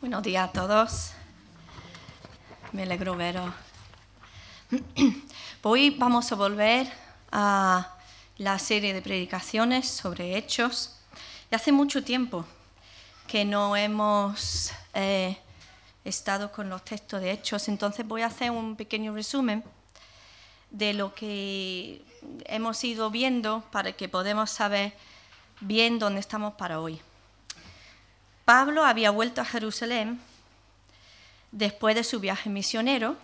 Buenos días a todos. Me alegro veros. Hoy vamos a volver a la serie de predicaciones sobre hechos. Y hace mucho tiempo que no hemos eh, estado con los textos de hechos, entonces voy a hacer un pequeño resumen de lo que hemos ido viendo para que podamos saber bien dónde estamos para hoy. Pablo había vuelto a Jerusalén después de su viaje misionero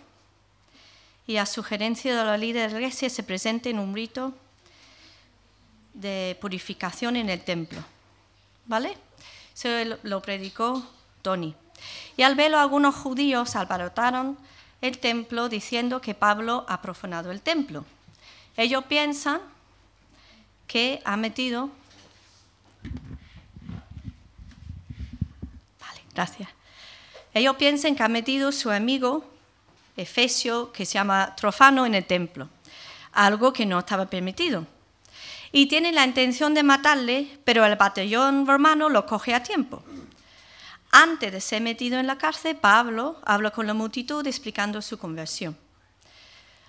y a sugerencia de la líder de iglesia se presenta en un rito de purificación en el templo. ¿Vale? Se lo predicó Tony. Y al verlo algunos judíos alborotaron el templo diciendo que Pablo ha profanado el templo. Ellos piensan que ha metido Ellos piensan que ha metido su amigo Efesio, que se llama Trofano, en el templo, algo que no estaba permitido. Y tienen la intención de matarle, pero el batallón romano lo coge a tiempo. Antes de ser metido en la cárcel, Pablo habla con la multitud explicando su conversión.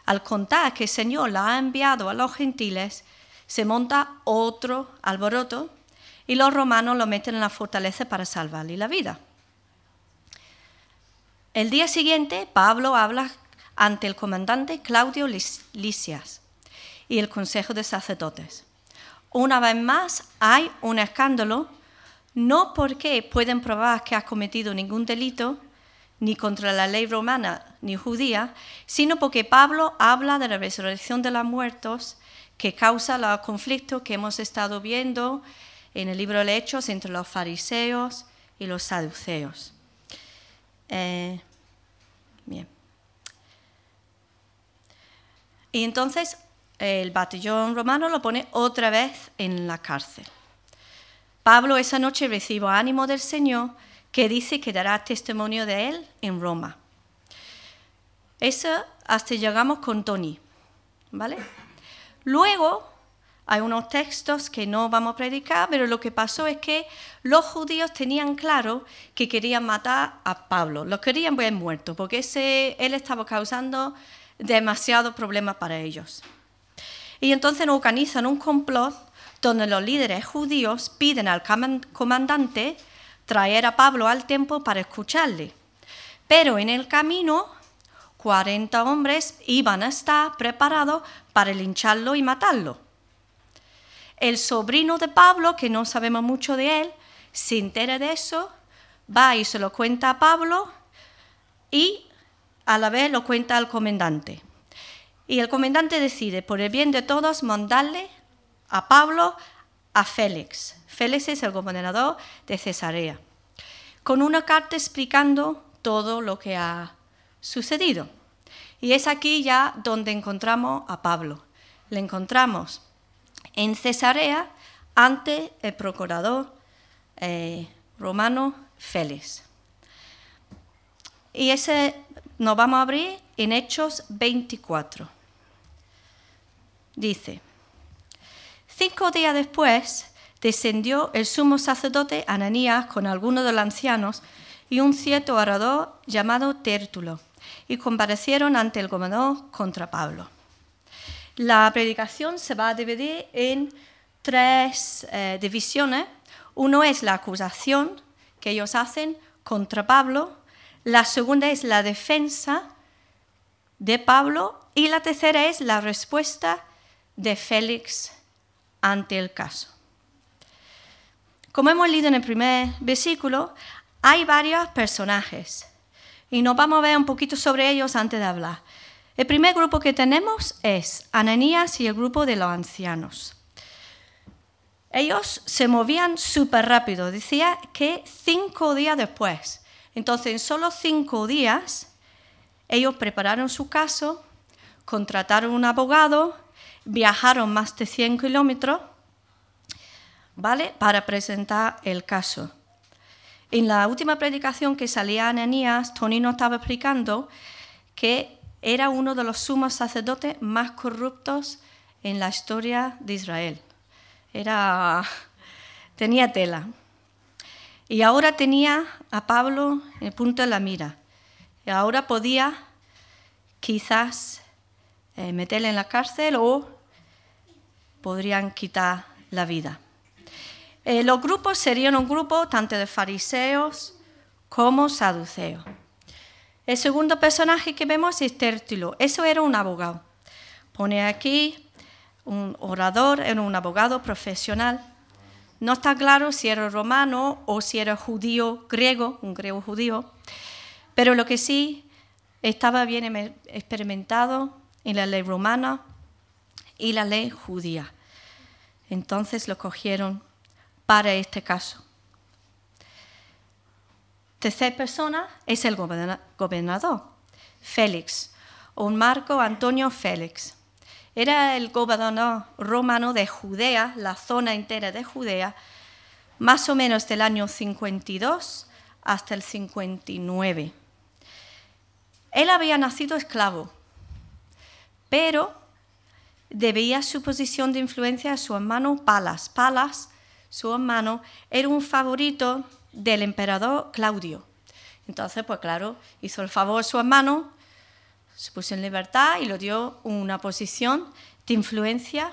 Al contar que el Señor la ha enviado a los gentiles, se monta otro alboroto y los romanos lo meten en la fortaleza para salvarle la vida. El día siguiente, Pablo habla ante el comandante Claudio Lisias y el Consejo de Sacerdotes. Una vez más, hay un escándalo, no porque pueden probar que ha cometido ningún delito, ni contra la ley romana ni judía, sino porque Pablo habla de la resurrección de los muertos que causa los conflictos que hemos estado viendo en el libro de Hechos entre los fariseos y los saduceos. Eh, Bien. Y entonces el batallón romano lo pone otra vez en la cárcel. Pablo esa noche recibe ánimo del Señor que dice que dará testimonio de él en Roma. Eso hasta llegamos con Tony, ¿vale? Luego hay unos textos que no vamos a predicar, pero lo que pasó es que los judíos tenían claro que querían matar a Pablo, lo querían ver muerto, porque ese, él estaba causando demasiados problemas para ellos. Y entonces organizan un complot donde los líderes judíos piden al comandante traer a Pablo al templo para escucharle. Pero en el camino, 40 hombres iban a estar preparados para lincharlo y matarlo. El sobrino de Pablo, que no sabemos mucho de él, se entera de eso, va y se lo cuenta a Pablo y a la vez lo cuenta al comandante. Y el comandante decide, por el bien de todos, mandarle a Pablo a Félix. Félix es el gobernador de Cesarea, con una carta explicando todo lo que ha sucedido. Y es aquí ya donde encontramos a Pablo. Le encontramos en Cesarea ante el procurador eh, romano Félix. Y ese nos vamos a abrir en Hechos 24. Dice, cinco días después descendió el sumo sacerdote Ananías con algunos de los ancianos y un cierto orador llamado Tértulo, y comparecieron ante el gobernador contra Pablo. La predicación se va a dividir en tres eh, divisiones. Uno es la acusación que ellos hacen contra Pablo, la segunda es la defensa de Pablo y la tercera es la respuesta de Félix ante el caso. Como hemos leído en el primer versículo, hay varios personajes y nos vamos a ver un poquito sobre ellos antes de hablar. El primer grupo que tenemos es Ananías y el grupo de los ancianos. Ellos se movían súper rápido, decía que cinco días después. Entonces, en solo cinco días, ellos prepararon su caso, contrataron un abogado, viajaron más de 100 kilómetros, ¿vale? Para presentar el caso. En la última predicación que salía Ananías, Tony nos estaba explicando que era uno de los sumos sacerdotes más corruptos en la historia de Israel. Era, tenía tela. Y ahora tenía a Pablo en el punto de la mira. Y ahora podía quizás eh, meterle en la cárcel o podrían quitar la vida. Eh, los grupos serían un grupo tanto de fariseos como saduceos. El segundo personaje que vemos es Tértulo. Eso era un abogado. Pone aquí un orador, era un abogado profesional. No está claro si era romano o si era judío griego, un griego judío, pero lo que sí estaba bien em, experimentado en la ley romana y la ley judía. Entonces lo cogieron para este caso. Tercera persona es el gobernador, Félix, un Marco Antonio Félix. Era el gobernador romano de Judea, la zona entera de Judea, más o menos del año 52 hasta el 59. Él había nacido esclavo, pero debía su posición de influencia a su hermano Palas. Palas, su hermano, era un favorito del emperador Claudio. Entonces, pues claro, hizo el favor a su hermano se puso en libertad y le dio una posición de influencia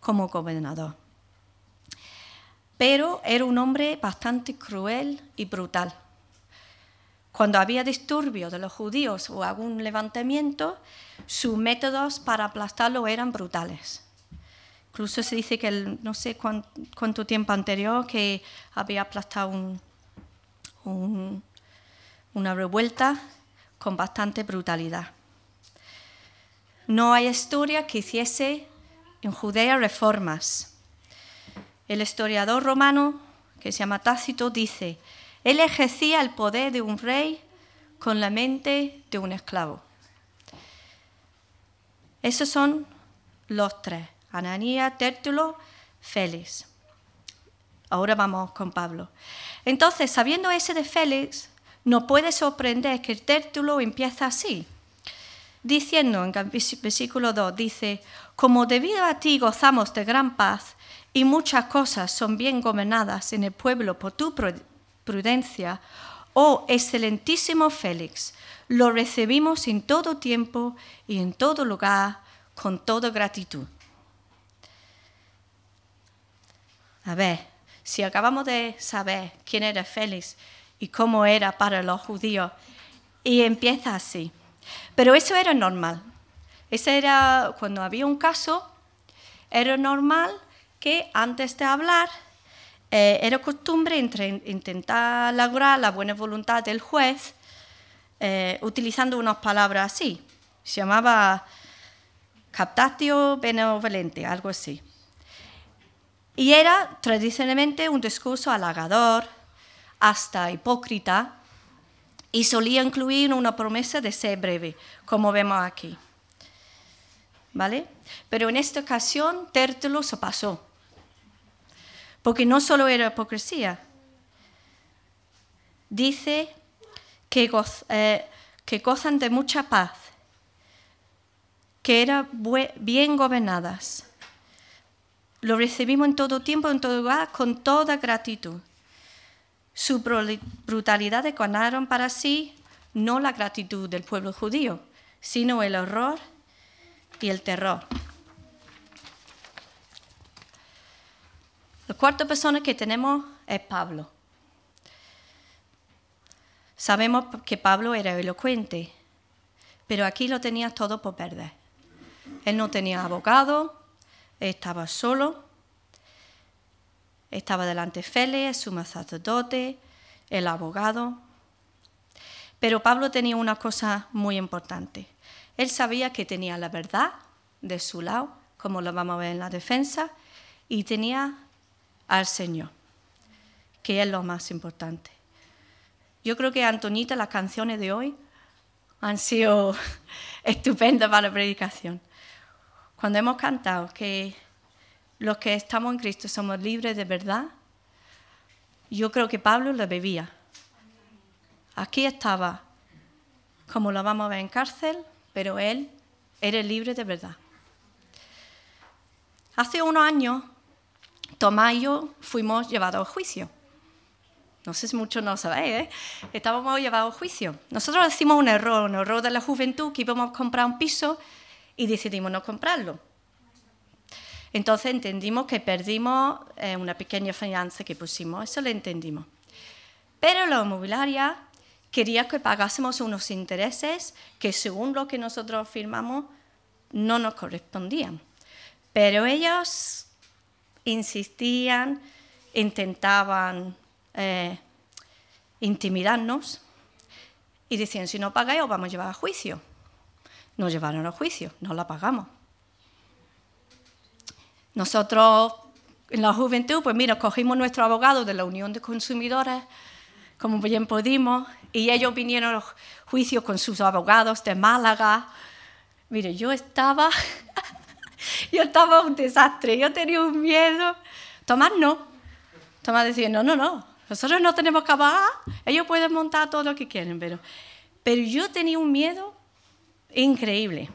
como gobernador. Pero era un hombre bastante cruel y brutal. Cuando había disturbios de los judíos o algún levantamiento, sus métodos para aplastarlo eran brutales. Incluso se dice que no sé cuánto, tiempo anterior que había aplastado una revuelta con bastante brutalidad. No hay historia que hiciese en Judea reformas. El historiador romano, que se llama Tácito, dice, él ejercía el poder de un rey con la mente de un esclavo. Esos son los tres, Ananía, Tértulo, Félix. Ahora vamos con Pablo. Entonces, sabiendo ese de Félix, no puede sorprender que el Tértulo empieza así diciendo en versículo 2, dice, como debido a ti gozamos de gran paz y muchas cosas son bien gobernadas en el pueblo por tu prudencia, oh excelentísimo Félix, lo recibimos en todo tiempo y en todo lugar con toda gratitud. A ver, si acabamos de saber quién era Félix y cómo era para los judíos, y empieza así. Pero eso era normal. Ese era cuando había un caso, era normal que antes de hablar eh, era costumbre intentar lograr la buena voluntad del juez eh, utilizando unas palabras así. Se llamaba captatio benevolente, algo así. Y era tradicionalmente un discurso halagador, hasta hipócrita, y solía incluir una promesa de ser breve, como vemos aquí. ¿Vale? Pero en esta ocasión Tértulo se pasó, porque no solo era hipocresía, dice que, eh, que gozan de mucha paz, que eran bien gobernadas. Lo recibimos en todo tiempo, en todo lugar, con toda gratitud. Su brutalidad ganaron para sí no la gratitud del pueblo judío, sino el horror y el terror. La cuarta persona que tenemos es Pablo. Sabemos que Pablo era elocuente, pero aquí lo tenía todo por perder. Él no tenía abogado, estaba solo, estaba delante Félix, su sacerdote, el abogado. Pero Pablo tenía una cosa muy importante. Él sabía que tenía la verdad de su lado, como lo vamos a ver en la defensa, y tenía al Señor, que es lo más importante. Yo creo que Antonita, las canciones de hoy han sido estupendas para la predicación. Cuando hemos cantado que los que estamos en Cristo somos libres de verdad, yo creo que Pablo lo bebía. Aquí estaba, como lo vamos a ver en cárcel, pero él era libre de verdad. Hace unos años, Tomás y yo fuimos llevados a juicio. No sé si muchos no sabéis, ¿eh? Estábamos llevados a juicio. Nosotros hicimos un error, un error de la juventud, que íbamos a comprar un piso y decidimos no comprarlo. Entonces entendimos que perdimos eh, una pequeña fianza que pusimos, eso lo entendimos. Pero la inmobiliaria quería que pagásemos unos intereses que según lo que nosotros firmamos no nos correspondían. Pero ellos insistían, intentaban eh, intimidarnos y decían, si no pagáis os vamos a llevar a juicio. Nos llevaron a juicio, no la pagamos. Nosotros, en la juventud, pues mira, cogimos nuestro abogado de la Unión de Consumidores, como bien pudimos, y ellos vinieron a juicio con sus abogados de Málaga. Mire, yo estaba, yo estaba un desastre, yo tenía un miedo. Tomás no. Tomás decía, no, no, no, nosotros no tenemos que pagar, ellos pueden montar todo lo que quieren, pero, pero yo tenía un miedo increíble.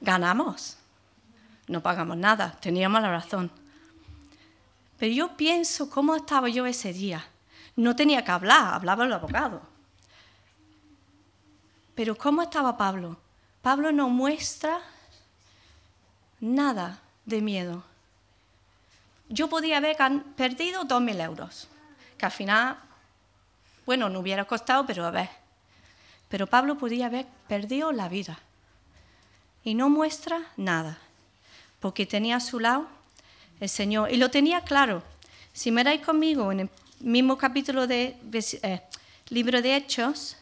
Ganamos no pagamos nada, teníamos la razón. Pero yo pienso cómo estaba yo ese día. No tenía que hablar, hablaba el abogado. Pero ¿cómo estaba Pablo? Pablo no muestra nada de miedo. Yo podía haber perdido dos mil euros, que al final, bueno, no hubiera costado, pero a ver. Pero Pablo podía haber perdido la vida. Y no muestra nada porque tenía a su lado el Señor y lo tenía claro. Si miráis conmigo en el mismo capítulo del eh, libro de Hechos,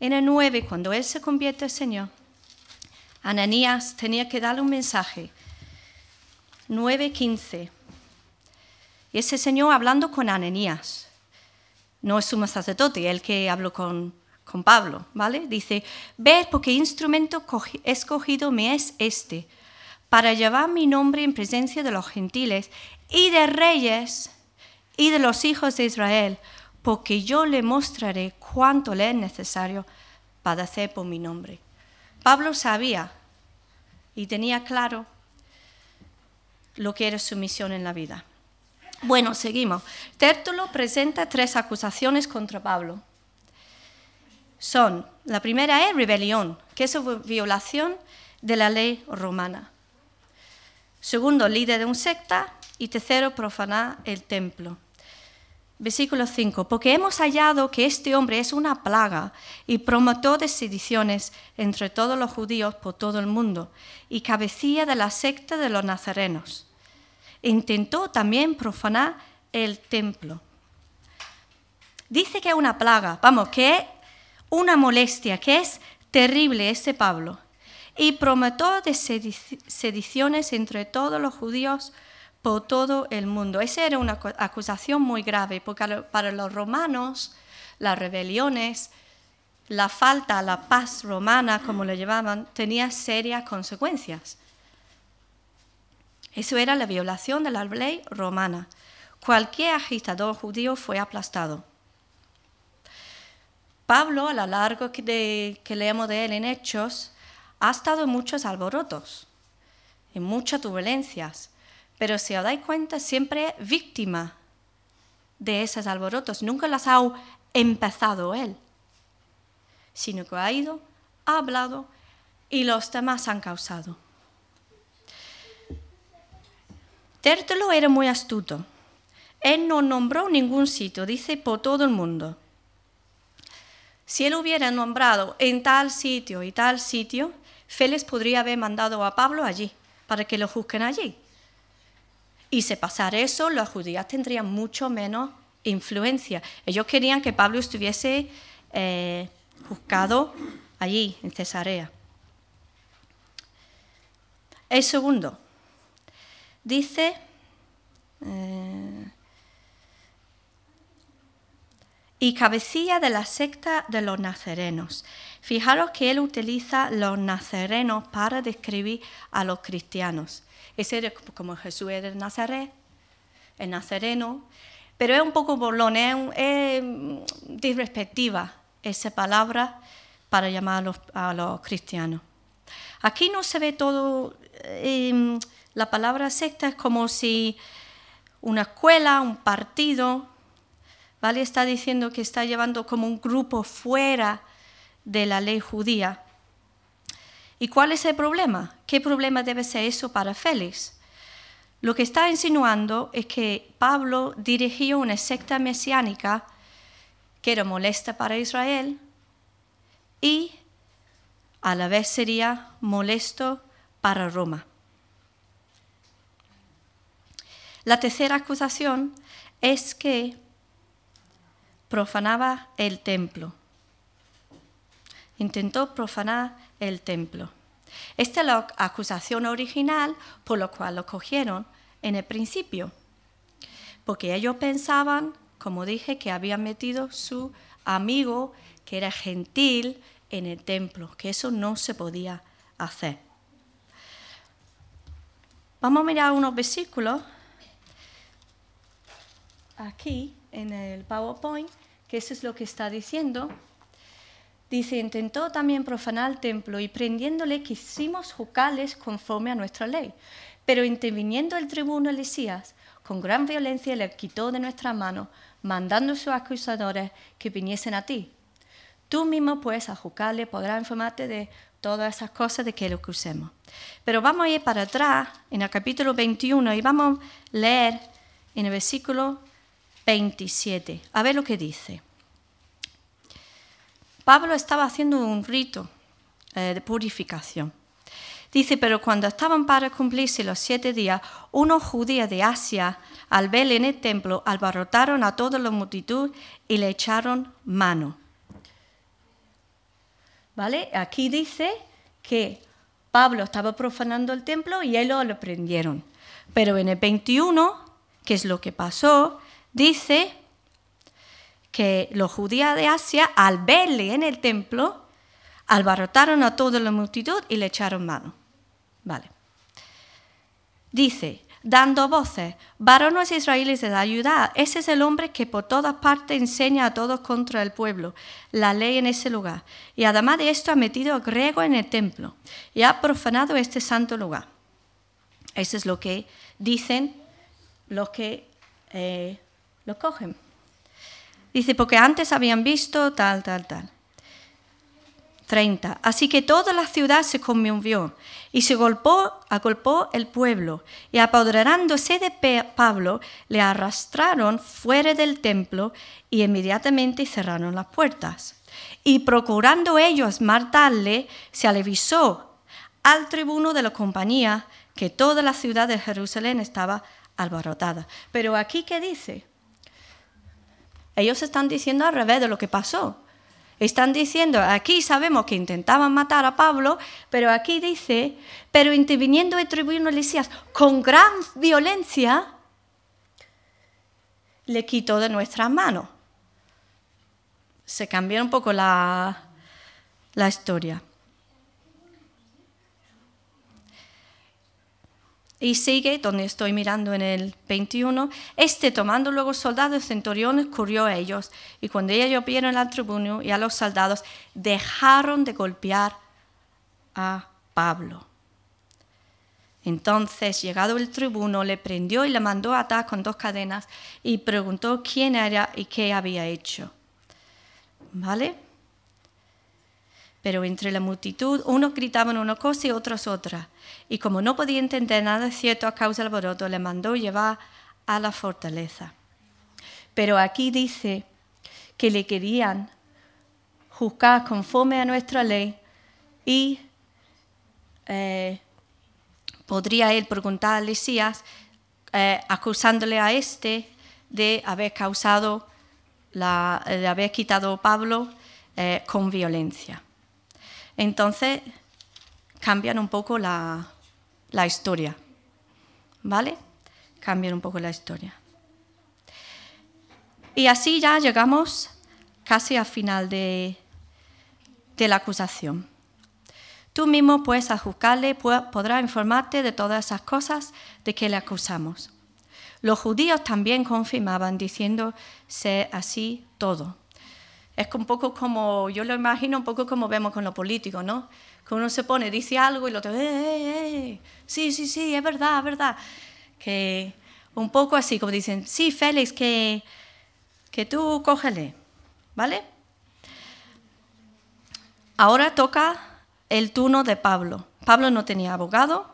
en el 9, cuando él se convierte al Señor, Ananías tenía que darle un mensaje. 9.15. Y ese Señor hablando con Ananías, no es sumo sacerdote, el que habló con, con Pablo, ¿vale? Dice, ves porque instrumento escogido me es este para llevar mi nombre en presencia de los gentiles y de reyes y de los hijos de Israel, porque yo le mostraré cuánto le es necesario padecer por mi nombre. Pablo sabía y tenía claro lo que era su misión en la vida. Bueno, seguimos. Tértulo presenta tres acusaciones contra Pablo. Son, la primera es rebelión, que es violación de la ley romana. Segundo, líder de un secta. Y tercero, profanar el templo. Versículo 5. Porque hemos hallado que este hombre es una plaga y promotor de sediciones entre todos los judíos por todo el mundo y cabecilla de la secta de los nazarenos. Intentó también profanar el templo. Dice que es una plaga, vamos, que es una molestia, que es terrible este Pablo y prometió de sediciones entre todos los judíos por todo el mundo. Esa era una acusación muy grave, porque para los romanos las rebeliones, la falta a la paz romana, como le llamaban, tenía serias consecuencias. Eso era la violación de la ley romana. Cualquier agitador judío fue aplastado. Pablo, a lo largo que, que leemos de él en Hechos, ha estado en muchos alborotos, en muchas turbulencias, pero si os dais cuenta, siempre es víctima de esos alborotos. Nunca las ha empezado él, sino que ha ido, ha hablado y los demás han causado. Tértulo era muy astuto. Él no nombró ningún sitio, dice por todo el mundo. Si él hubiera nombrado en tal sitio y tal sitio, Félix podría haber mandado a Pablo allí para que lo juzguen allí. Y si pasara eso, los judíos tendrían mucho menos influencia. Ellos querían que Pablo estuviese eh, juzgado allí, en Cesarea. El segundo dice, eh, y cabecilla de la secta de los nazarenos. Fijaros que él utiliza los nazarenos para describir a los cristianos. Ese era como Jesús era Nazaret, el nazareno, pero es un poco bolón, es, disrespectiva esa palabra para llamar a los, cristianos. Aquí no se ve todo, la palabra secta es como si una escuela, un partido, ¿vale? Está diciendo que está llevando como un grupo fuera de la ley judía. ¿Y cuál es el problema? ¿Qué problema debe ser eso para Félix? Lo que está insinuando es que Pablo dirigió una secta mesiánica que era molesta para Israel y a la vez sería molesto para Roma. La tercera acusación es que profanaba el templo. Intentó profanar el templo. Esta es la acusación original por la cual lo cogieron en el principio, porque ellos pensaban, como dije, que habían metido su amigo, que era gentil, en el templo, que eso no se podía hacer. Vamos a mirar unos versículos aquí en el PowerPoint, que eso es lo que está diciendo. Dice, intentó también profanar el templo y prendiéndole quisimos juzgarles conforme a nuestra ley. Pero interviniendo el tribuno Elisías, con gran violencia le quitó de nuestra mano, mandando a sus acusadores que viniesen a ti. Tú mismo, pues, a juzgarle podrás informarte de todas esas cosas de que lo acusemos. Pero vamos a ir para atrás, en el capítulo 21, y vamos a leer en el versículo 27. A ver lo que dice. Pablo estaba haciendo un rito eh, de purificación. Dice, pero cuando estaban para cumplirse los siete días, unos judíos de Asia, al verle en el templo, albarrotaron a toda la multitud y le echaron mano. ¿Vale? Aquí dice que Pablo estaba profanando el templo y ellos lo prendieron. Pero en el 21, que es lo que pasó, dice que los judíos de Asia, al verle en el templo, albarrotaron a toda la multitud y le echaron mano. Vale. Dice, dando voces, varones israelíes de ayuda, ese es el hombre que por todas partes enseña a todos contra el pueblo, la ley en ese lugar. Y además de esto ha metido a griego en el templo y ha profanado este santo lugar. Eso es lo que dicen los que eh, lo cogen. Dice, porque antes habían visto tal, tal, tal. 30. Así que toda la ciudad se conmovió y se golpó, agolpó el pueblo y apoderándose de Pablo le arrastraron fuera del templo y inmediatamente cerraron las puertas. Y procurando ellos matarle, se avisó al tribuno de la compañía que toda la ciudad de Jerusalén estaba alborotada. Pero aquí, ¿qué dice? Ellos están diciendo al revés de lo que pasó. Están diciendo, aquí sabemos que intentaban matar a Pablo, pero aquí dice, pero interviniendo el tribuno Elías con gran violencia, le quitó de nuestras manos. Se cambió un poco la, la historia. Y sigue, donde estoy mirando en el 21, este tomando luego soldados centuriones corrió a ellos, y cuando ellos vieron al tribuno y a los soldados, dejaron de golpear a Pablo. Entonces, llegado el tribuno, le prendió y le mandó a atar con dos cadenas y preguntó quién era y qué había hecho. ¿Vale? Pero entre la multitud, unos gritaban una cosa y otros otra. Y como no podía entender nada cierto a causa del alboroto, le mandó llevar a la fortaleza. Pero aquí dice que le querían juzgar conforme a nuestra ley y eh, podría él preguntar a Elías, eh, acusándole a este de haber causado, la, de haber quitado a Pablo eh, con violencia. Entonces cambian un poco la, historia, ¿vale? Cambian un poco la historia. Y así ya llegamos casi al final de, de la acusación. Tú mismo, a juzgarle, podrás informarte de todas esas cosas de que le acusamos. Los judíos también confirmaban diciendo ser así todo. Es un poco como, yo lo imagino un poco como vemos con los políticos, ¿no? Que uno se pone, dice algo y lo otro, eh, eh, eh, sí, sí, sí, es verdad, es verdad. Que un poco así, como dicen, sí, Félix, que, que tú cógele, ¿vale? Ahora toca el turno de Pablo. Pablo no tenía abogado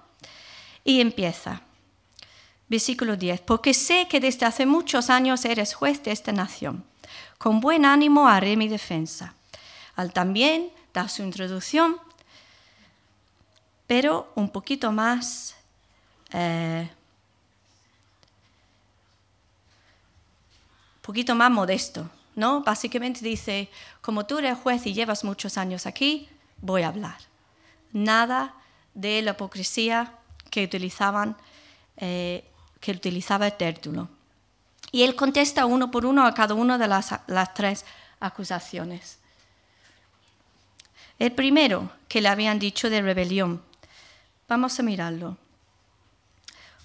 y empieza. Versículo 10. Porque sé que desde hace muchos años eres juez de esta nación. Con buen ánimo haré mi defensa. Al también dar su introducción, pero un poquito más eh, poquito más modesto, ¿no? Básicamente dice, como tú eres juez y llevas muchos años aquí, voy a hablar. Nada de la hipocresía que utilizaban, eh, que utilizaba Tértulo. Y él contesta uno por uno a cada una de las, las tres acusaciones. El primero que le habían dicho de rebelión. Vamos a mirarlo.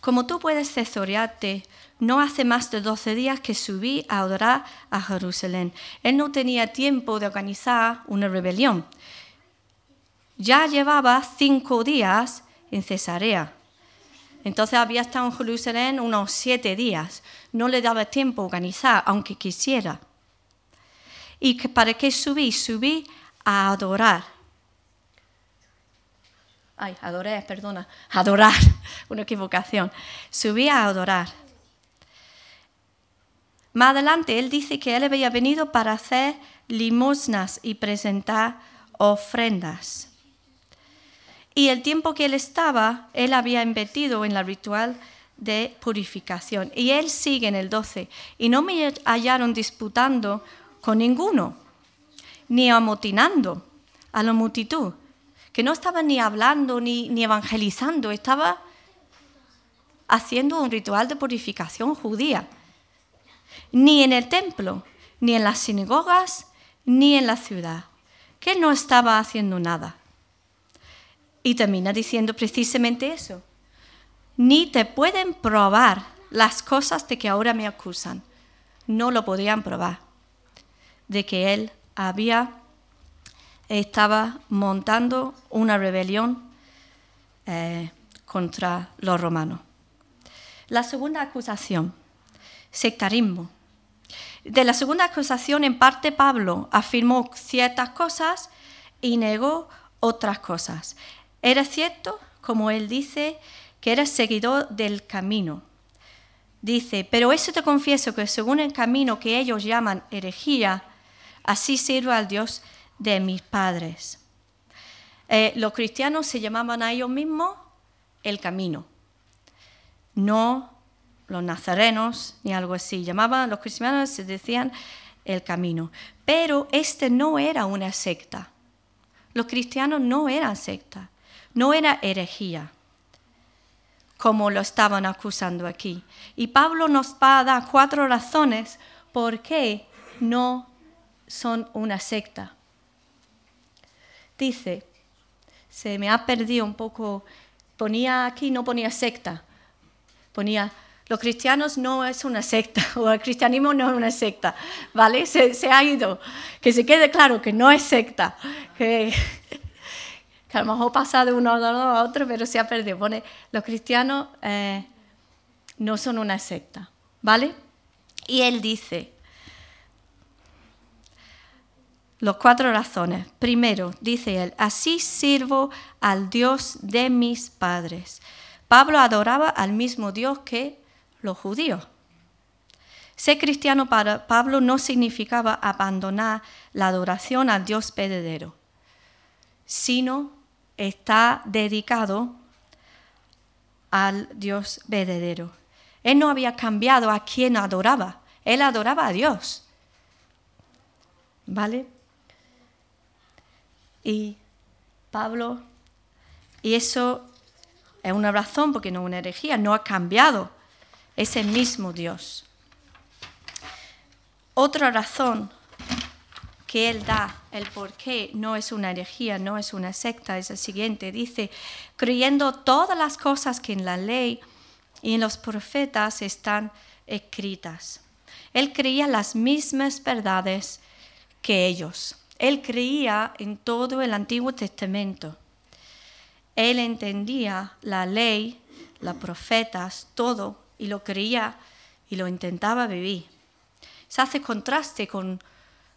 Como tú puedes cesorearte, no hace más de doce días que subí a adorar a Jerusalén. Él no tenía tiempo de organizar una rebelión. Ya llevaba cinco días en Cesarea. Entonces había estado en Jerusalén unos siete días. No le daba tiempo a organizar, aunque quisiera. ¿Y para qué subí? Subí a adorar ay, adoré, perdona, adorar, una equivocación. Subí a adorar. Más adelante él dice que él había venido para hacer limosnas y presentar ofrendas. Y el tiempo que él estaba, él había invertido en el ritual de purificación. Y él sigue en el 12. Y no me hallaron disputando con ninguno, ni amotinando a la multitud, que no estaba ni hablando ni, ni evangelizando, estaba haciendo un ritual de purificación judía. Ni en el templo, ni en las sinagogas, ni en la ciudad. Que no estaba haciendo nada. Y termina diciendo precisamente eso. Ni te pueden probar las cosas de que ahora me acusan. No lo podían probar. De que él había estaba montando una rebelión eh, contra los romanos. La segunda acusación, sectarismo. De la segunda acusación, en parte, Pablo afirmó ciertas cosas y negó otras cosas. Era cierto, como él dice, que era seguidor del camino. Dice, pero eso te confieso que según el camino que ellos llaman herejía, así sirvo al Dios de mis padres. Eh, los cristianos se llamaban a ellos mismos el camino, no los nazarenos ni algo así. Llamaban, los cristianos se decían el camino. Pero este no era una secta. Los cristianos no eran secta, no era herejía, como lo estaban acusando aquí. Y Pablo nos va a dar cuatro razones por qué no son una secta dice, se me ha perdido un poco, ponía aquí, no ponía secta, ponía, los cristianos no es una secta, o el cristianismo no es una secta, ¿vale? Se, ha ido, que se quede claro que no es secta, a lo mejor pasa de uno a otro, pero se ha perdido. Los cristianos eh, no son una secta, ¿vale? Y él dice, Los cuatro razones. Primero, dice él, así sirvo al Dios de mis padres. Pablo adoraba al mismo Dios que los judíos. Ser cristiano para Pablo no significaba abandonar la adoración al Dios verdadero, sino está dedicado al Dios verdadero. Él no había cambiado a quien adoraba, él adoraba a Dios. ¿Vale? Y Pablo, y eso es una razón, porque no es una herejía, no ha cambiado, es el mismo Dios. Otra razón que él da, el por qué no es una herejía, no es una secta, es el siguiente. Dice, creyendo todas las cosas que en la ley y en los profetas están escritas. Él creía las mismas verdades que ellos. Él creía en todo el Antiguo Testamento. Él entendía la ley, los profetas, todo, y lo creía y lo intentaba vivir. se hace contraste con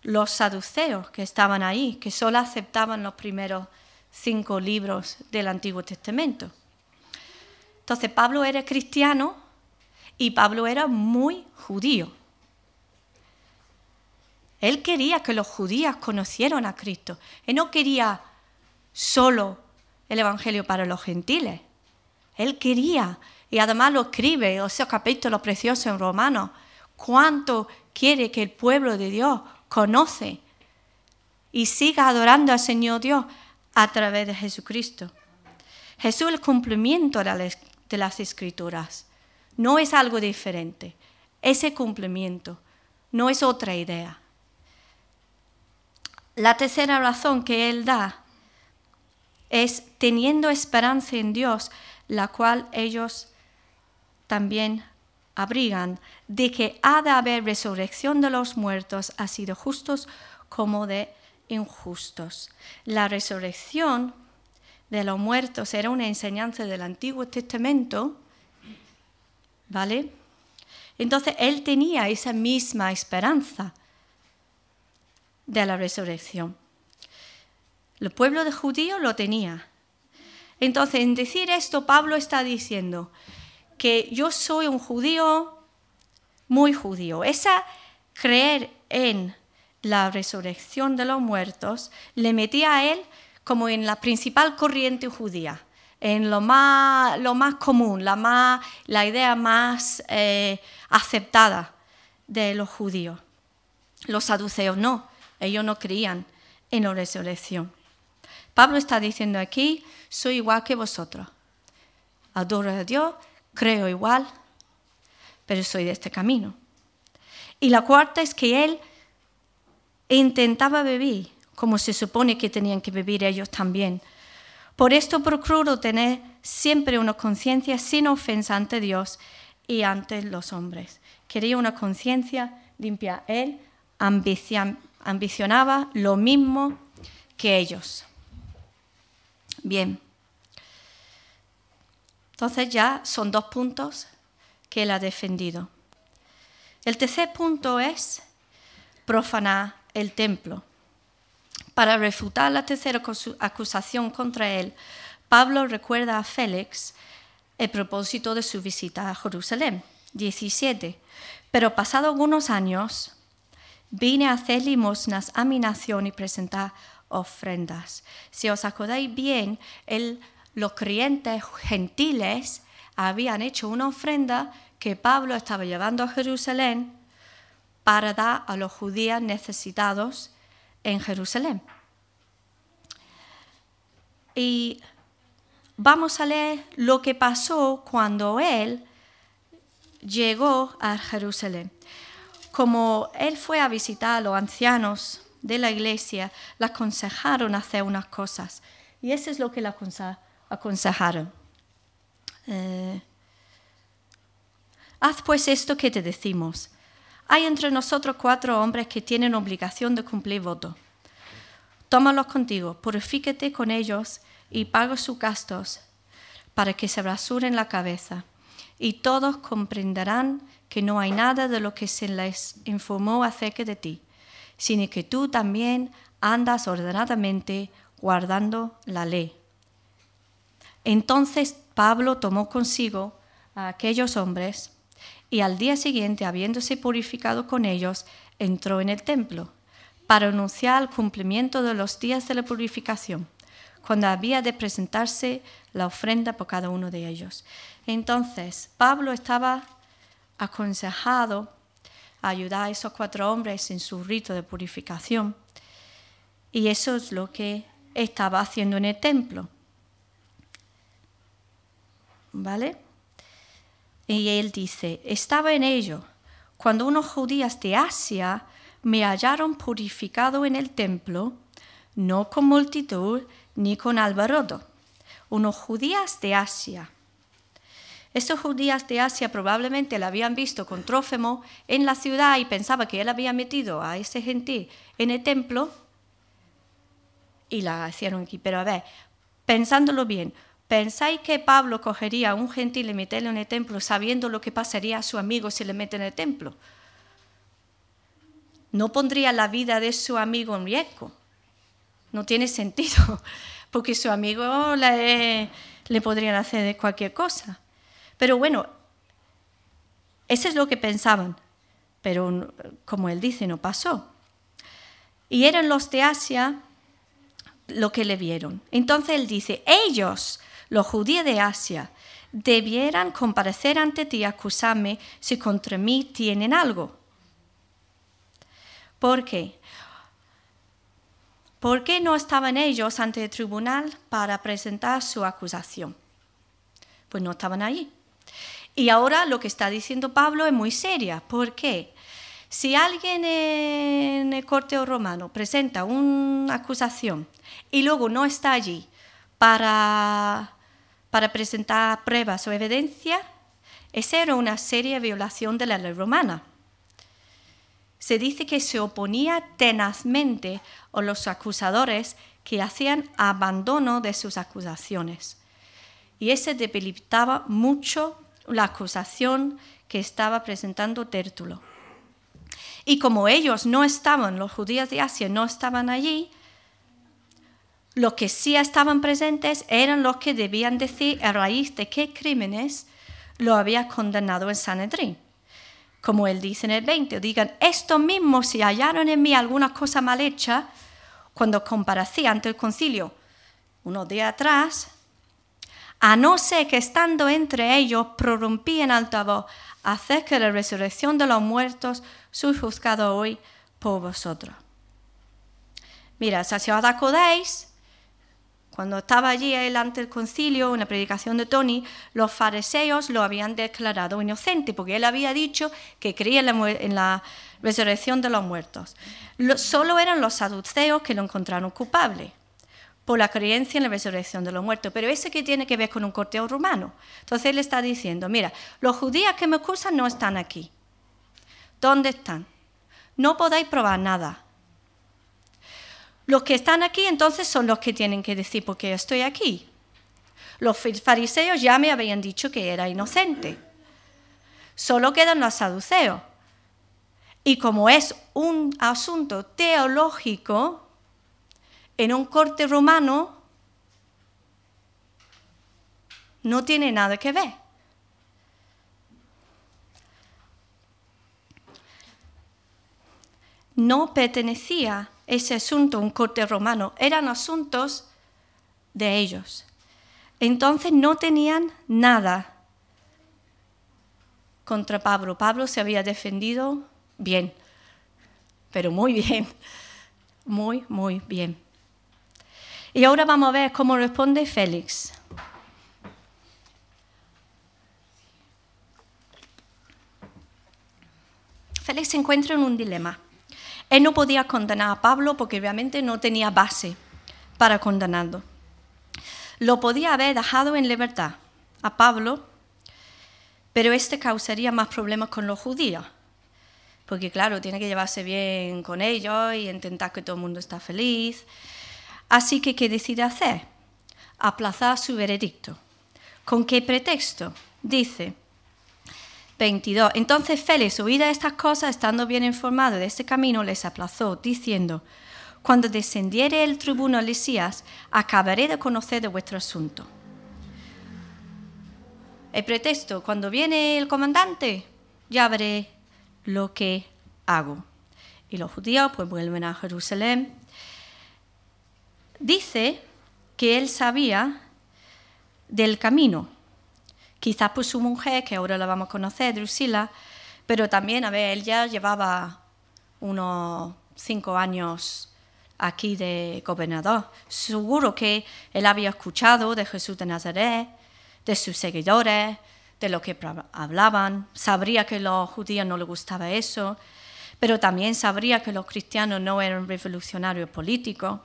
los saduceos que estaban ahí, que solo aceptaban los primeros cinco libros del Antiguo Testamento. Entonces Pablo era cristiano y Pablo era muy judío. Él quería que los judíos conocieran a Cristo. Él no quería solo el Evangelio para los gentiles. Él quería, y además lo escribe, o sea, capítulo precioso en Romanos, cuánto quiere que el pueblo de Dios conoce y siga adorando al Señor Dios a través de Jesucristo. Jesús es el cumplimiento de las escrituras. No es algo diferente. Ese cumplimiento no es otra idea. La tercera razón que Él da es teniendo esperanza en Dios, la cual ellos también abrigan, de que ha de haber resurrección de los muertos, así de justos como de injustos. La resurrección de los muertos era una enseñanza del Antiguo Testamento, ¿vale? Entonces él tenía esa misma esperanza de la resurrección. El pueblo de judío lo tenía. Entonces, en decir esto, Pablo está diciendo que yo soy un judío muy judío. Esa creer en la resurrección de los muertos le metía a él como en la principal corriente judía, en lo más, lo más común, la, más, la idea más eh, aceptada de los judíos. Los saduceos no, ellos no creían en la resurrección. Pablo está diciendo aquí, soy igual que vosotros. Adoro a Dios, creo igual, pero soy de este camino. Y la cuarta es que él intentaba vivir como se supone que tenían que vivir ellos también. Por esto procuro tener siempre una conciencia sin ofensa ante Dios y ante los hombres. Quería una conciencia limpia. Él ambicionaba lo mismo que ellos. Bien. Entonces ya son dos puntos que él ha defendido. El tercer punto es profanar el templo. Para refutar la tercera acusación contra él, Pablo recuerda a Félix el propósito de su visita a Jerusalén. 17. Pero pasado algunos años, vine a hacer limosnas a mi nación y presentar ofrendas. Si os acordáis bien, los creyentes gentiles habían hecho una ofrenda que Pablo estaba llevando a Jerusalén para dar a los judíos necesitados en Jerusalén. Y vamos a leer lo que pasó cuando él llegó a Jerusalén. Como él fue a visitar a los ancianos de la iglesia, le aconsejaron hacer unas cosas. Y eso es lo que le aconsejaron. Eh, Haz pues esto que te decimos. Hay entre nosotros cuatro hombres que tienen obligación de cumplir voto. Tómalos contigo, purifíquete con ellos y paga sus gastos para que se rasuren la cabeza. Y todos comprenderán que no hay nada de lo que se les informó acerca de ti, sino que tú también andas ordenadamente guardando la ley. Entonces Pablo tomó consigo a aquellos hombres y al día siguiente, habiéndose purificado con ellos, entró en el templo para anunciar el cumplimiento de los días de la purificación, cuando había de presentarse la ofrenda por cada uno de ellos. Entonces, Pablo estaba aconsejado a ayudar a esos cuatro hombres en su rito de purificación, y eso es lo que estaba haciendo en el templo. ¿Vale? Y él dice, estaba en ello cuando unos judíos de Asia me hallaron purificado en el templo, no con multitud ni con alboroto. Unos judíos de Asia. Estos judíos de Asia probablemente la habían visto con Trófemo en la ciudad y pensaba que él había metido a ese gentil en el templo y la hicieron aquí. Pero a ver, pensándolo bien, ¿Pensáis que Pablo cogería a un gentil y meterlo en el templo sabiendo lo que pasaría a su amigo si le mete en el templo? no pondría la vida de su amigo en riesgo. No tiene sentido, porque su amigo le, le podrían hacer cualquier cosa. Pero bueno, eso es lo que pensaban, pero como él dice, no pasó. Y eran los de Asia lo que le vieron. Entonces él dice, ellos, los judíos de Asia, debieran comparecer ante ti y acusarme si contra mí tienen algo. ¿Por qué? ¿Por qué no estaban ellos ante el tribunal para presentar su acusación? Pues no estaban allí. Y ahora lo que está diciendo Pablo es muy seria. ¿Por qué? Si alguien en el corte romano presenta una acusación y luego no está allí para, para presentar pruebas o evidencia, esa era una seria violación de la ley romana. Se dice que se oponía tenazmente a los acusadores que hacían abandono de sus acusaciones. Y ese debilitaba mucho la acusación que estaba presentando Tértulo. Y como ellos no estaban, los judíos de Asia no estaban allí, los que sí estaban presentes eran los que debían decir a raíz de qué crímenes lo había condenado el Sanedrín. Como él dice en el 20, digan, esto mismo si hallaron en mí alguna cosa mal hecha, cuando comparecí ante el concilio unos días atrás, a no ser que estando entre ellos prorrumpí en alta voz acerca de la resurrección de los muertos, soy juzgado hoy por vosotros. Mira, si os acordáis, cuando estaba allí delante del concilio, en la predicación de Tony, los fariseos lo habían declarado inocente, porque él había dicho que creía en la, resurrección de los muertos. solo eran los saduceos que lo encontraron culpable por la creencia en la resurrección de los muertos. Pero ese que tiene que ver con un corteo romano. Entonces él está diciendo, mira, los judíos que me acusan no están aquí. ¿Dónde están? No podéis probar nada. Los que están aquí entonces son los que tienen que decir por qué estoy aquí. Los fariseos ya me habían dicho que era inocente. Solo quedan los saduceos. Y como es un asunto teológico, en un corte romano no tiene nada que ver. No pertenecía ese asunto un corte romano, eran asuntos de ellos. Entonces no tenían nada contra Pablo. Pablo se había defendido bien, pero muy bien, muy, muy bien. Y ahora vamos a ver cómo responde Félix. Félix se encuentra en un dilema. Él no podía condenar a Pablo porque realmente no tenía base para condenarlo. Lo podía haber dejado en libertad a Pablo, pero este causaría más problemas con los judíos. Porque claro, tiene que llevarse bien con ellos y intentar que todo el mundo esté feliz. Así que, ¿qué decide hacer? Aplazar su veredicto. ¿Con qué pretexto? Dice 22. Entonces Félix, oída estas cosas, estando bien informado de este camino, les aplazó, diciendo, cuando descendiere el tribuno Elías, acabaré de conocer de vuestro asunto. El pretexto, cuando viene el comandante, ya veré lo que hago. Y los judíos pues vuelven a Jerusalén dice que él sabía del camino. Quizás por su mujer, que ahora la vamos a conocer, Drusila, pero también, a ver, él ya llevaba unos cinco años aquí de gobernador. Seguro que él había escuchado de Jesús de Nazaret, de sus seguidores, de lo que hablaban. Sabría que los judíos no les gustaba eso, pero también sabría que los cristianos no eran revolucionarios políticos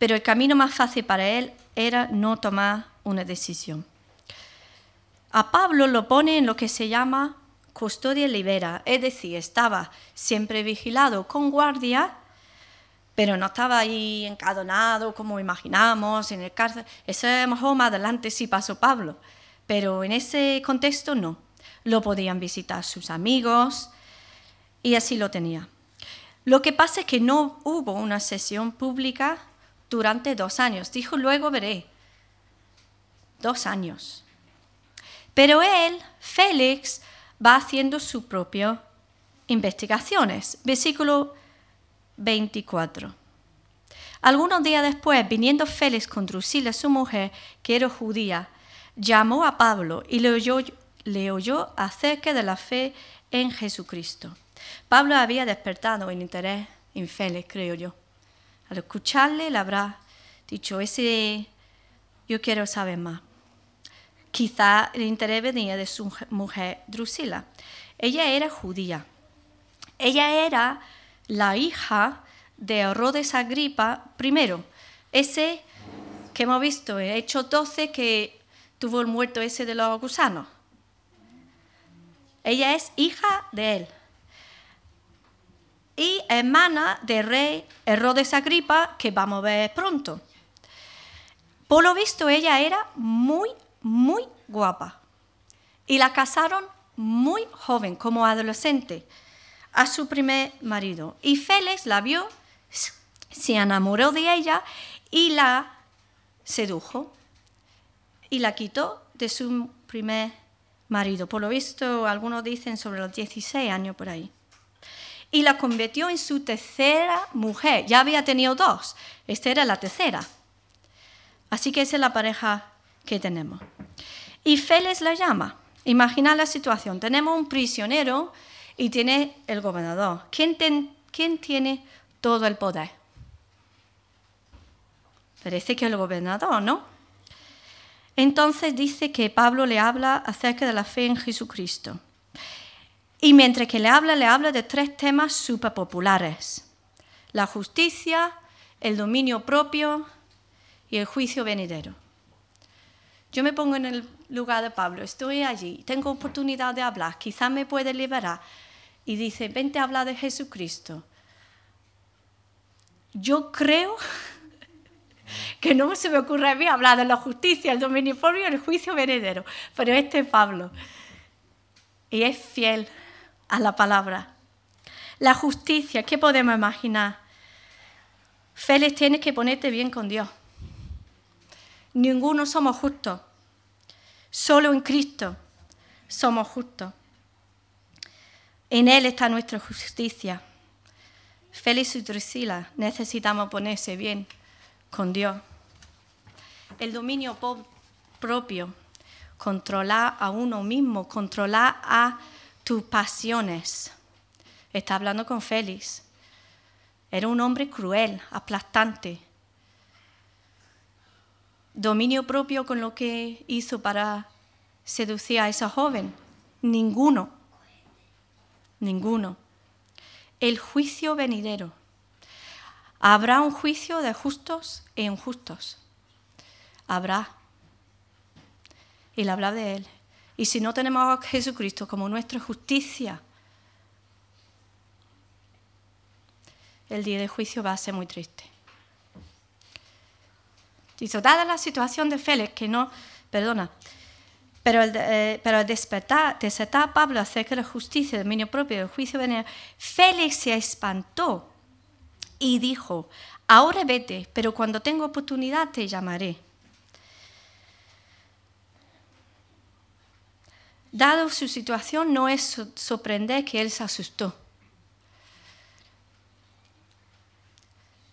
pero el camino más fácil para él era no tomar una decisión. A Pablo lo pone en lo que se llama custodia libera, es decir, estaba siempre vigilado con guardia, pero no estaba ahí encadonado como imaginamos en el cárcel. Eso mejor más adelante sí pasó Pablo, pero en ese contexto no. Lo podían visitar sus amigos Y así lo tenía. Lo que pasa es que no hubo una sesión pública durante dos años. Dijo, luego veré. Dos años. Pero él, Félix, va haciendo sus propias investigaciones. Versículo 24. Algunos días después, viniendo Félix con Drusila, su mujer, que era judía, llamó a Pablo y le oyó, le oyó acerca de la fe en Jesucristo. Pablo había despertado el interés en Félix, creo yo. Al escucharle, le habrá dicho, ese, yo quiero saber más. Quizá el interés venía de su mujer Drusila. Ella era judía. Ella era la hija de Herodes Agripa I, ese que hemos visto en Hechos 12 que tuvo el muerto ese de los gusanos. Ella es hija de él y hermana del rey Herodes Agripa, que vamos a ver pronto. Por lo visto, ella era muy, muy guapa. Y la casaron muy joven, como adolescente, a su primer marido. Y Félix la vio, se enamoró de ella y la sedujo. Y la quitó de su primer marido. Por lo visto, algunos dicen sobre los 16 años por ahí y la convirtió en su tercera mujer. Ya había tenido dos, esta era la tercera. Así que esa es la pareja que tenemos. Y Félix la llama. Imagina la situación. Tenemos un prisionero y tiene el gobernador. ¿Quién, ¿Quién tiene todo el poder? Parece que el gobernador, ¿no? Entonces dice que Pablo le habla acerca de la fe en Jesucristo. Y mientras que le habla, le habla de tres temas súper populares. La justicia, el dominio propio y el juicio venidero. Yo me pongo en el lugar de Pablo, estoy allí, tengo oportunidad de hablar, quizás me puede liberar. Y dice, vente a hablar de Jesucristo. Yo creo que no se me ocurre a mí hablar de la justicia, el dominio propio el juicio venidero. Pero este es Pablo. Y es fiel a la palabra. La justicia, ¿qué podemos imaginar? Félix, tienes que ponerte bien con Dios. Ninguno somos justos. Solo en Cristo somos justos. En Él está nuestra justicia. Félix y Drusila necesitamos ponerse bien con Dios. El dominio propio, controlar a uno mismo, controlar a tus pasiones. Está hablando con Félix. Era un hombre cruel, aplastante. Dominio propio con lo que hizo para seducir a esa joven. Ninguno. Ninguno. El juicio venidero. Habrá un juicio de justos e injustos. Habrá. Y le habla de él. Y si no tenemos a Jesucristo como nuestra justicia, el día de juicio va a ser muy triste. Dice, dada la situación de Félix, que no, perdona, pero el, eh, el despertar, desatar a Pablo acerca de la justicia, del dominio propio, del juicio venidero, Félix se espantó y dijo, ahora vete, pero cuando tenga oportunidad te llamaré. Dado su situación, no es sorprender que él se asustó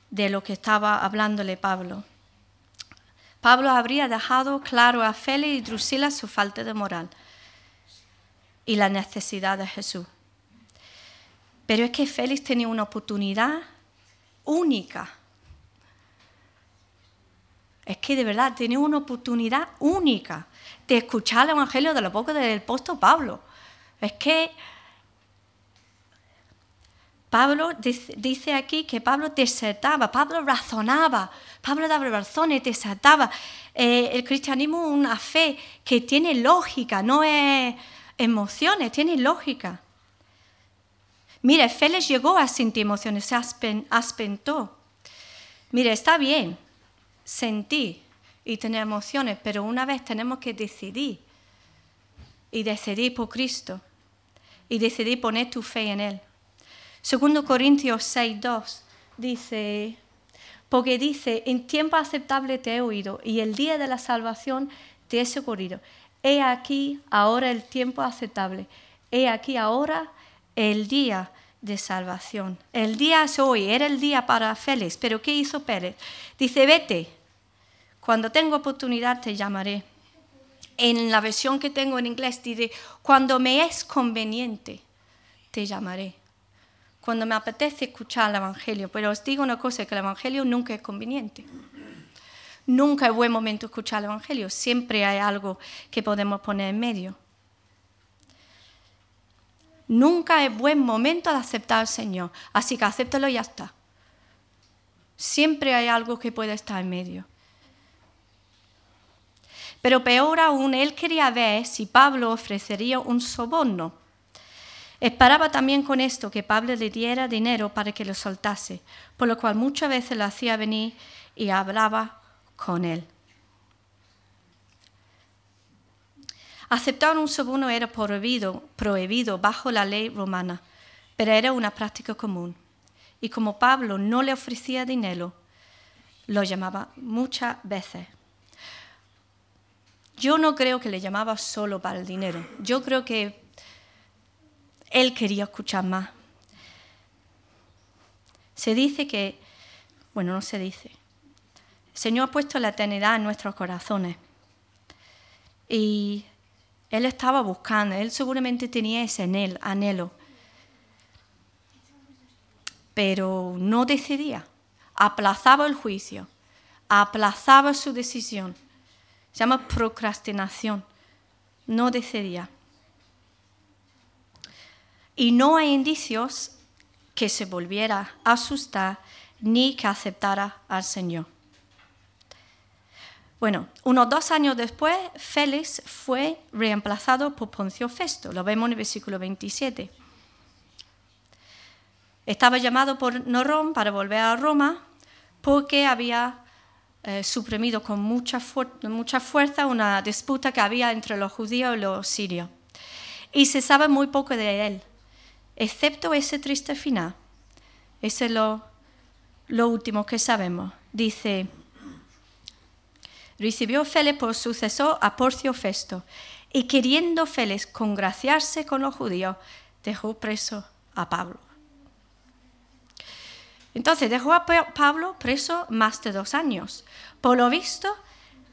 de lo que estaba hablándole Pablo. Pablo habría dejado claro a Félix y Drusila su falta de moral y la necesidad de Jesús. Pero es que Félix tenía una oportunidad única. Es que de verdad tenía una oportunidad única de escuchar el Evangelio de la boca del apóstol Pablo. Es que Pablo dice aquí que Pablo desertaba, Pablo razonaba, Pablo daba razones, desertaba. Eh, el cristianismo es una fe que tiene lógica, no es emociones, tiene lógica. Mire, Félix llegó a sentir emociones, se aspentó. Mire, está bien, sentí, y tener emociones, pero una vez tenemos que decidir y decidir por Cristo y decidir poner tu fe en Él. Segundo Corintios 6, 2 dice, porque dice, en tiempo aceptable te he oído y el día de la salvación te he socorrido. He aquí ahora el tiempo aceptable. He aquí ahora el día de salvación. El día es hoy, era el día para Félix, pero ¿qué hizo Pérez? Dice, vete, cuando tengo oportunidad te llamaré. En la versión que tengo en inglés dice, cuando me es conveniente te llamaré. Cuando me apetece escuchar el Evangelio. Pero os digo una cosa, que el Evangelio nunca es conveniente. Nunca es buen momento escuchar el Evangelio. Siempre hay algo que podemos poner en medio. Nunca es buen momento de aceptar al Señor. Así que acéptalo y ya está. Siempre hay algo que puede estar en medio. Pero peor aún, él quería ver si Pablo ofrecería un soborno. Esperaba también con esto que Pablo le diera dinero para que lo soltase, por lo cual muchas veces lo hacía venir y hablaba con él. Aceptar un soborno era prohibido, prohibido bajo la ley romana, pero era una práctica común. Y como Pablo no le ofrecía dinero, lo llamaba muchas veces. Yo no creo que le llamaba solo para el dinero. Yo creo que él quería escuchar más. Se dice que, bueno, no se dice. El Señor ha puesto la eternidad en nuestros corazones. Y Él estaba buscando, Él seguramente tenía ese anhelo. Pero no decidía. Aplazaba el juicio. Aplazaba su decisión se llama procrastinación. No decidía. Y no hay indicios que se volviera a asustar ni que aceptara al Señor. Bueno, unos dos años después, Félix fue reemplazado por Poncio Festo. Lo vemos en el versículo 27. Estaba llamado por Norón para volver a Roma porque había eh, suprimido con mucha, mucha fuerza una disputa que había entre los judíos y los sirios. Y se sabe muy poco de él, excepto ese triste final. Ese es lo, lo último que sabemos. Dice, recibió Félix por sucesor a Porcio Festo, y queriendo Félix congraciarse con los judíos, dejó preso a Pablo. Entonces dejó a Pablo preso más de dos años. Por lo visto,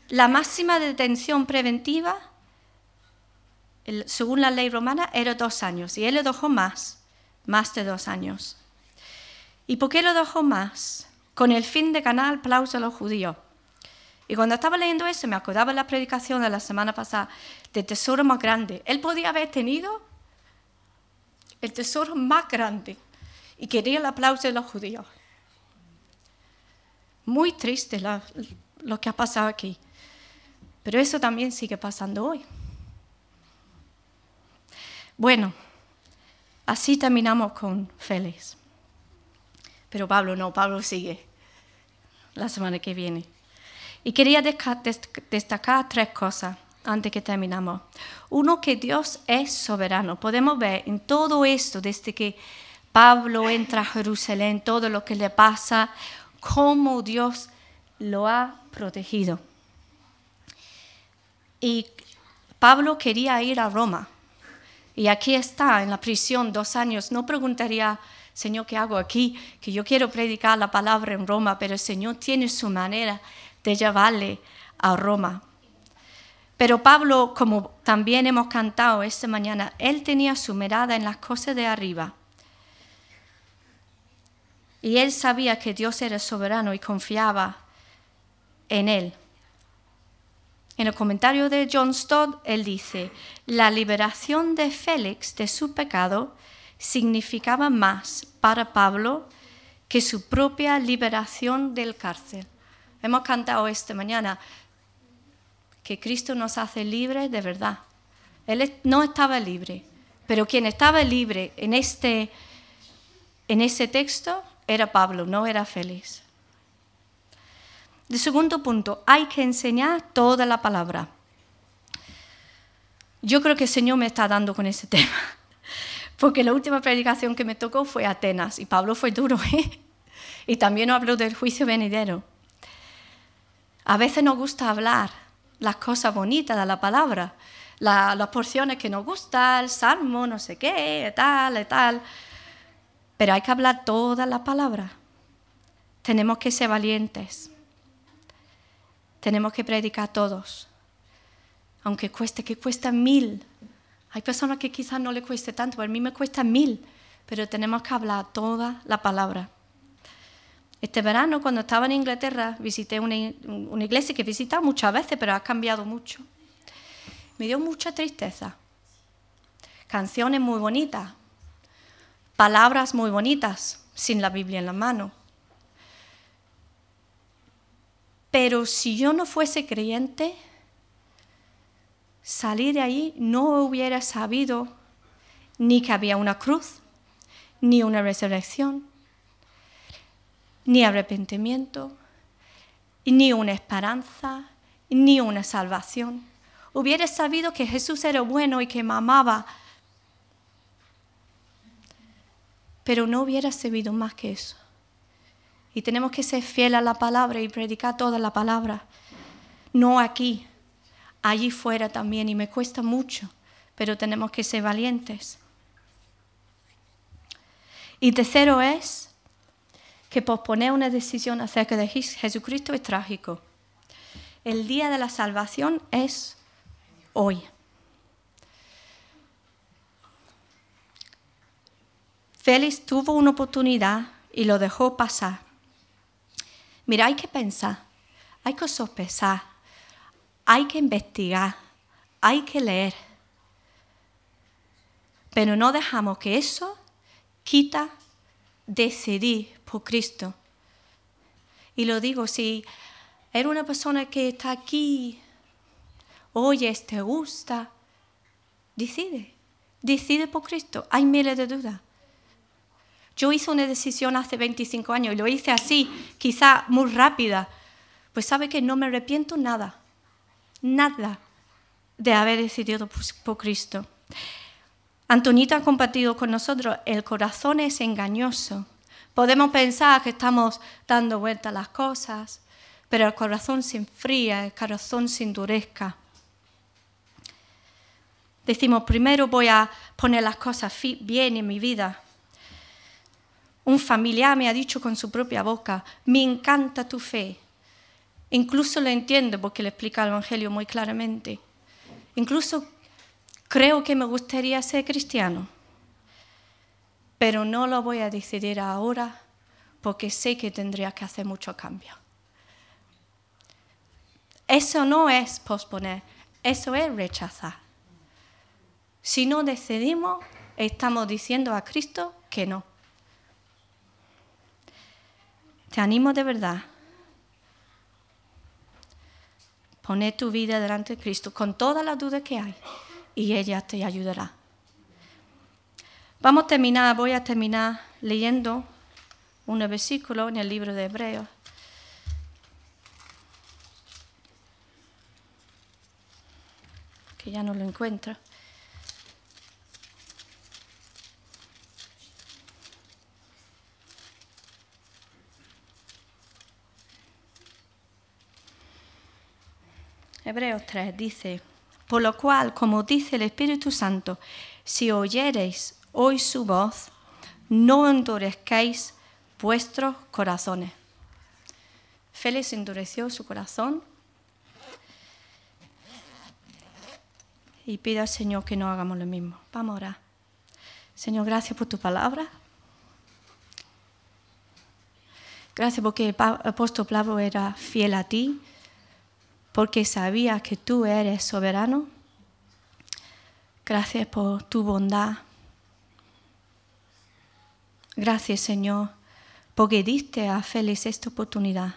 la máxima detención preventiva, según la ley romana, era dos años. Y él lo dejó más, más de dos años. ¿Y por qué lo dejó más? Con el fin de ganar aplauso a los judíos. Y cuando estaba leyendo eso, me acordaba de la predicación de la semana pasada, del tesoro más grande. Él podía haber tenido el tesoro más grande y quería el aplauso de los judíos. Muy triste lo que ha pasado aquí. Pero eso también sigue pasando hoy. Bueno, así terminamos con Félix. Pero Pablo no, Pablo sigue la semana que viene. Y quería destacar tres cosas antes que terminamos. Uno, que Dios es soberano. Podemos ver en todo esto, desde que Pablo entra a Jerusalén, todo lo que le pasa, cómo Dios lo ha protegido. Y Pablo quería ir a Roma. Y aquí está, en la prisión, dos años. No preguntaría, Señor, ¿qué hago aquí? Que yo quiero predicar la palabra en Roma, pero el Señor tiene su manera de llevarle a Roma. Pero Pablo, como también hemos cantado esta mañana, él tenía su mirada en las cosas de arriba y él sabía que Dios era soberano y confiaba en él. En el comentario de John Stott, él dice, la liberación de Félix de su pecado significaba más para Pablo que su propia liberación del cárcel. Hemos cantado esta mañana que Cristo nos hace libres de verdad. Él no estaba libre, pero quien estaba libre en este, en ese texto era Pablo, no era Félix. De segundo punto, hay que enseñar toda la palabra. Yo creo que el Señor me está dando con ese tema, Porque la última predicación que me tocó fue Atenas y Pablo fue duro. ¿eh? Y también habló del juicio venidero. A veces nos gusta hablar las cosas bonitas de la palabra, las porciones que nos gustan, el salmo, no sé qué, tal, y tal. Pero hay que hablar toda la palabra. Tenemos que ser valientes. Tenemos que predicar todos. Aunque cueste, que cuesta mil. Hay personas que quizás no le cueste tanto, a mí me cuesta mil. Pero tenemos que hablar toda la palabra. Este verano, cuando estaba en Inglaterra, visité una, una iglesia que he visitado muchas veces, pero ha cambiado mucho. Me dio mucha tristeza. Canciones muy bonitas, palabras muy bonitas, sin la Biblia en la mano. Pero si yo no fuese creyente, salir de ahí no hubiera sabido ni que había una cruz, ni una resurrección, ni arrepentimiento, ni una esperanza, ni una salvación. Hubiera sabido que Jesús era bueno y que me amaba, pero no hubiera servido más que eso. Y tenemos que ser fieles a la palabra y predicar toda la palabra. No aquí, allí fuera también, y me cuesta mucho, pero tenemos que ser valientes. Y tercero es que posponer una decisión acerca de Jesucristo es trágico. El día de la salvación es hoy. Félix tuvo una oportunidad y lo dejó pasar. Mira, hay que pensar, hay que sospechar, hay que investigar, hay que leer. Pero no dejamos que eso quita decidir por Cristo. Y lo digo, si eres una persona que está aquí, oyes, te gusta, decide, decide por Cristo. Hay miles de dudas. Yo hice una decisión hace 25 años y lo hice así, quizá muy rápida. Pues sabe que no me arrepiento nada, nada de haber decidido por, Cristo. Antonita ha compartido con nosotros, el corazón es engañoso. Podemos pensar que estamos dando vuelta a las cosas, pero el corazón se enfría, el corazón se endurezca. Decimos, primero voy a poner las cosas bien en mi vida, un familiar me ha dicho con su propia boca, me encanta tu fe. Incluso lo entiendo porque le explica el Evangelio muy claramente. Incluso creo que me gustaría ser cristiano, pero no lo voy a decidir ahora porque sé que tendría que hacer mucho cambio. Eso no es posponer, eso es rechazar. Si no decidimos, estamos diciendo a Cristo que no. Te animo de verdad. Pone tu vida delante de Cristo con todas las dudas que hay y ella te ayudará. Vamos a terminar, voy a terminar leyendo un versículo en el libro de Hebreos. Que ya no lo encuentro. Hebreos 3 dice, por lo cual, como dice el Espíritu Santo, si oyereis hoy su voz, no endurezcáis vuestros corazones. Félix endureció su corazón y pide al Señor que no hagamos lo mismo. Vamos a orar. Señor, gracias por tu palabra. Gracias porque el apóstol Pablo era fiel a ti porque sabía que tú eres soberano. Gracias por tu bondad. Gracias, Señor, porque diste a Félix esta oportunidad.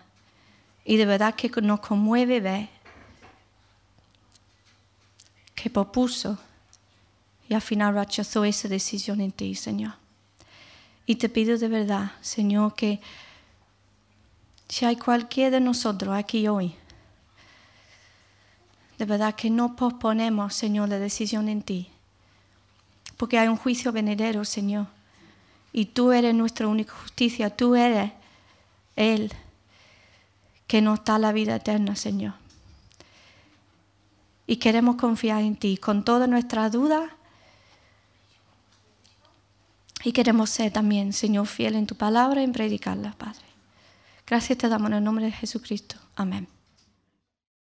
Y de verdad que nos conmueve ver que propuso y al final rechazó esa decisión en ti, Señor. Y te pido de verdad, Señor, que si hay cualquiera de nosotros aquí hoy, de verdad que no posponemos, Señor, la decisión en ti. porque hay un juicio venidero, Señor. Y tú eres nuestra única justicia, tú eres Él que nos da la vida eterna, Señor. Y queremos confiar en ti con todas nuestras dudas. Y queremos ser también, Señor, fiel en tu palabra y en predicarla, Padre. Gracias te damos en el nombre de Jesucristo. Amén.